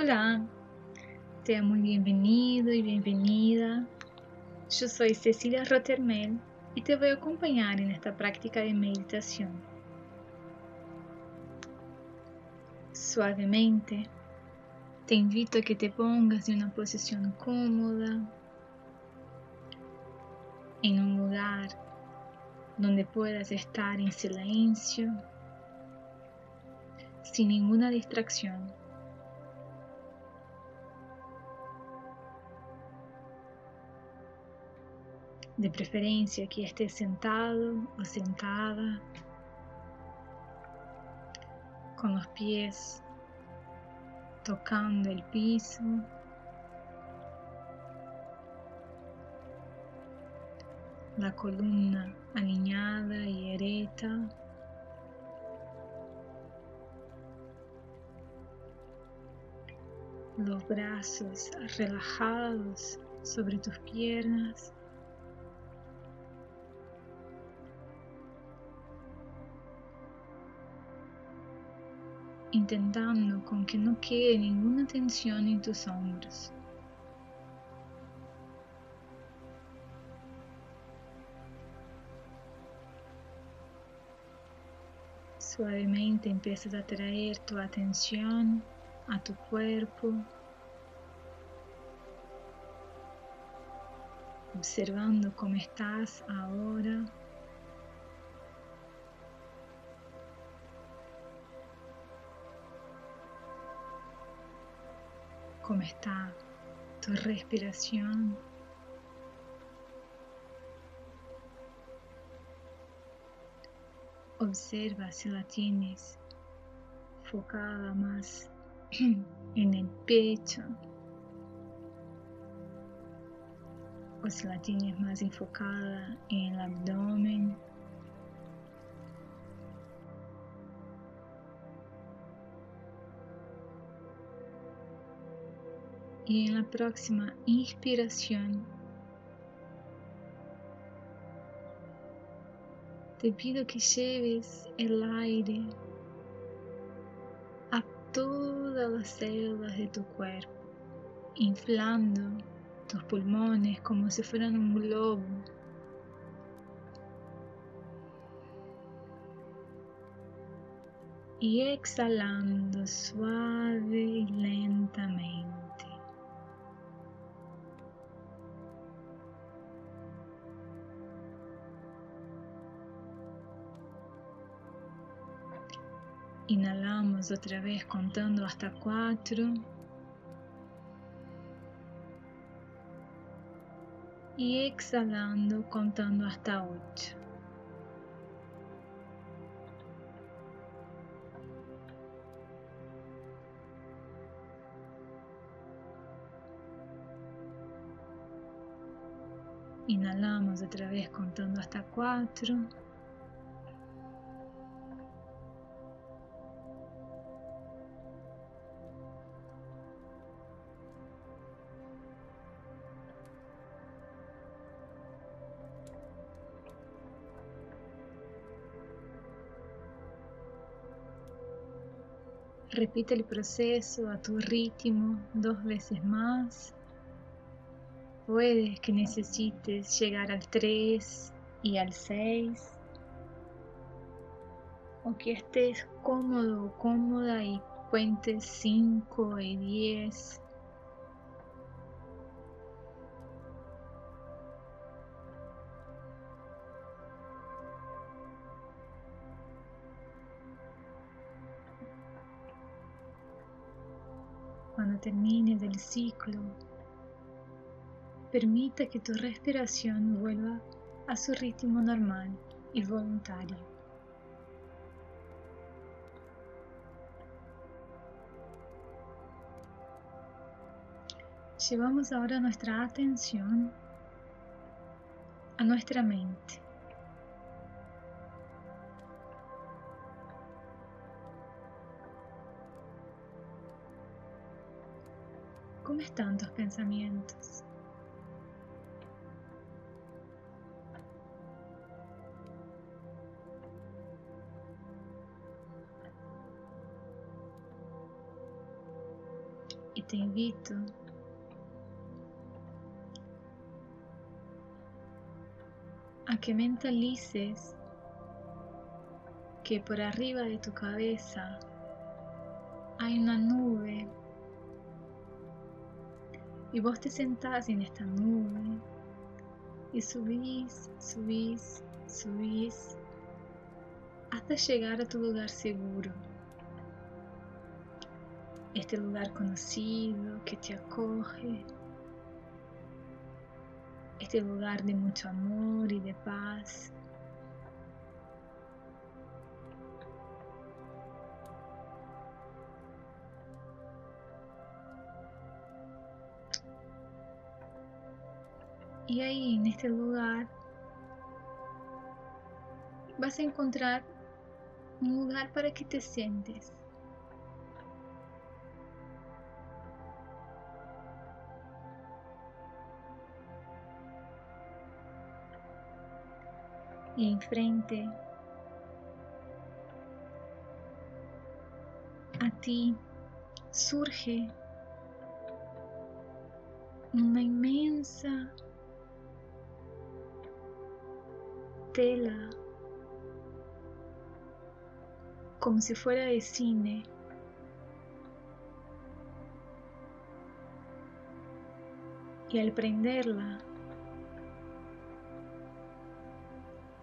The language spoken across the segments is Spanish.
Hola, sea muy bienvenido y bienvenida. Yo soy Cecilia Rottermel y te voy a acompañar en esta práctica de meditación. Suavemente, te invito a que te pongas en una posición cómoda, en un lugar donde puedas estar en silencio, sin ninguna distracción. De preferencia que estés sentado o sentada con los pies tocando el piso. La columna alineada y erecta. Los brazos relajados sobre tus piernas. Intentando con que no quede ninguna tensión en tus hombros. Suavemente empiezas a traer tu atención a tu cuerpo, observando cómo estás ahora. Cómo está tu respiración. Observa si la tienes focada más en el pecho o si la tienes más enfocada en el abdomen. Y en la próxima inspiración te pido que lleves el aire a todas las células de tu cuerpo, inflando tus pulmones como si fueran un globo. Y exhalando suave y lentamente. Inhalamos otra vez contando hasta cuatro. Y exhalando contando hasta ocho. Inhalamos otra vez contando hasta cuatro. Repite el proceso a tu ritmo dos veces más. Puedes que necesites llegar al 3 y al 6. O que estés cómodo o cómoda y cuentes 5 y 10. Cuando termines el ciclo, permita que tu respiración vuelva a su ritmo normal y voluntario. Llevamos ahora nuestra atención a nuestra mente. ¿Cómo están tus pensamientos? te invito a que mentalices que por arriba de tu cabeza hay una nube y vos te sentás en esta nube y subís, subís, subís hasta llegar a tu lugar seguro. Este lugar conocido que te acoge. Este lugar de mucho amor y de paz. Y ahí en este lugar vas a encontrar un lugar para que te sientes. Y enfrente a ti surge una inmensa tela como si fuera de cine. Y al prenderla,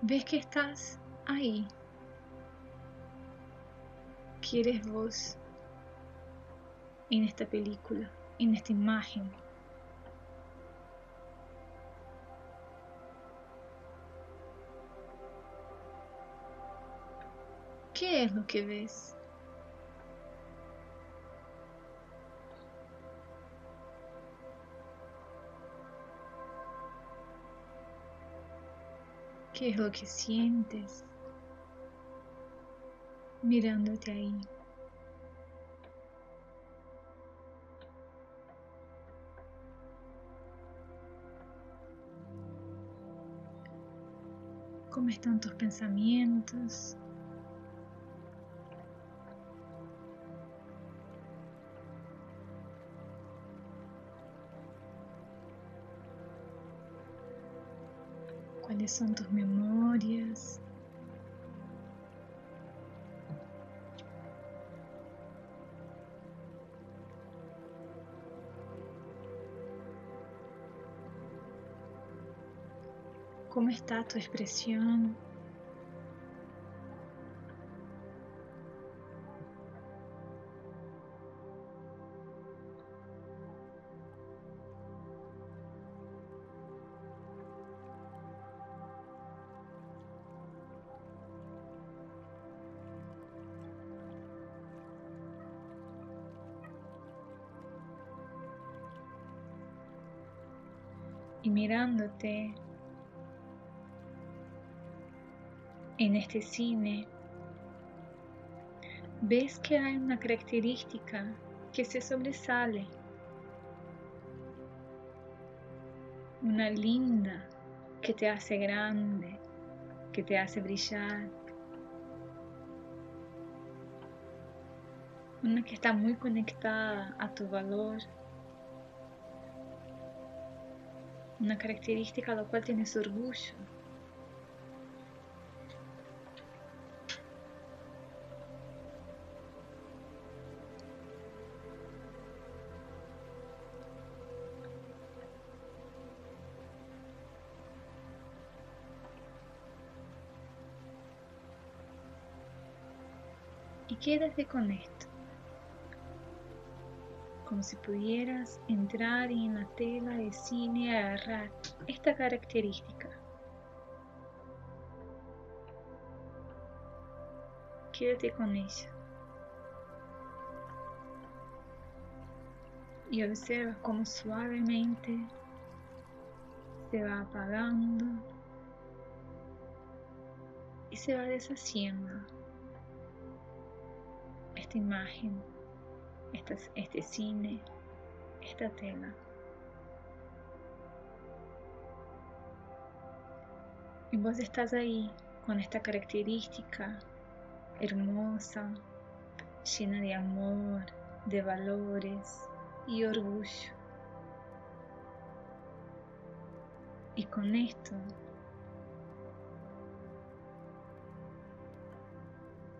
ves que estás ahí. ¿Quieres vos en esta película, en esta imagen? ¿Qué es lo que ves? ¿Qué es lo que sientes mirándote ahí? ¿Cómo están tus pensamientos? Cuáles son tus memorias. ¿Cómo está tu y mirándote en este cine, ves que hay una característica que se sobresale, una linda que te hace grande, que te hace brillar, una que está muy conectada a tu valor una característica a la cual tienes orgullo. Y quédate con esto como si pudieras entrar en la tela de cine y agarrar esta característica. Quédate con ella. Y observa cómo suavemente se va apagando y se va deshaciendo esta imagen este cine, esta tela. Y vos estás ahí con esta característica hermosa, llena de amor, de valores, y orgullo. Y con esto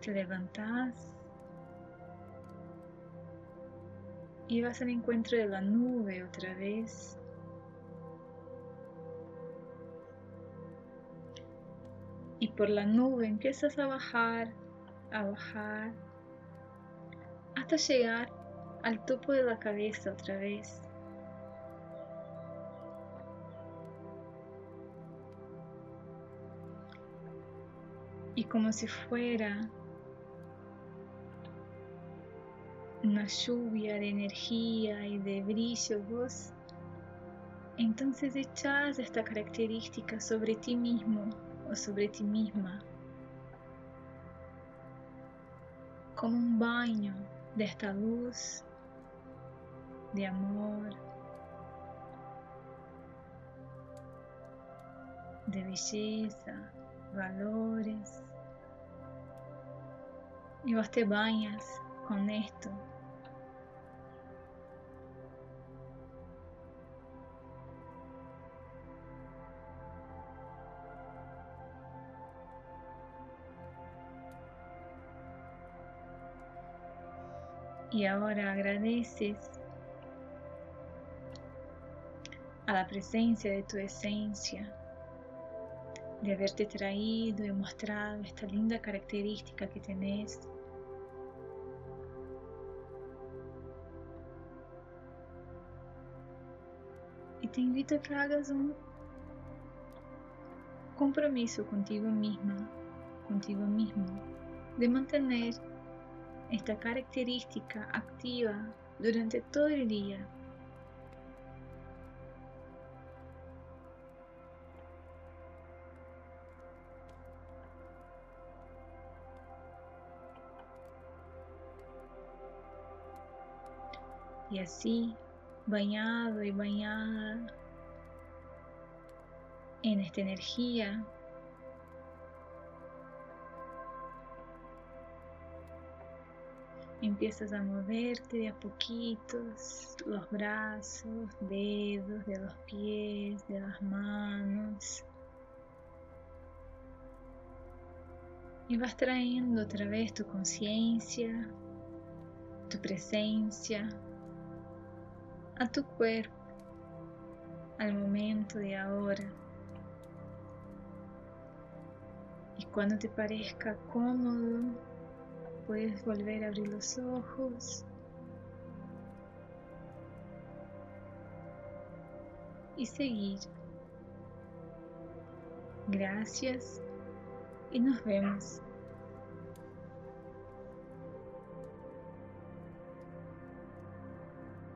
te levantas y vas al encuentro de la nube otra vez. Y por la nube empiezas a bajar, a bajar, hasta llegar al topo de la cabeza otra vez. Y como si fuera una lluvia de energía y de brillo vos, entonces echas esta característica sobre ti mismo o sobre ti misma como un baño de esta luz de amor, de belleza, valores. Y vos te bañas con esto. Y ahora agradeces a la presencia de tu esencia, de haberte traído y mostrado esta linda característica que tenés. Y te invito a que hagas un compromiso contigo misma, contigo mismo, de mantener esta característica activa durante todo el día. Y así, bañado y bañada en esta energía Empiezas a moverte de a poquitos los brazos, dedos de los pies, de las manos. Y vas trayendo otra vez tu conciencia, tu presencia a tu cuerpo, al momento de ahora. Y cuando te parezca cómodo, puedes volver a abrir los ojos y seguir. Gracias y nos vemos.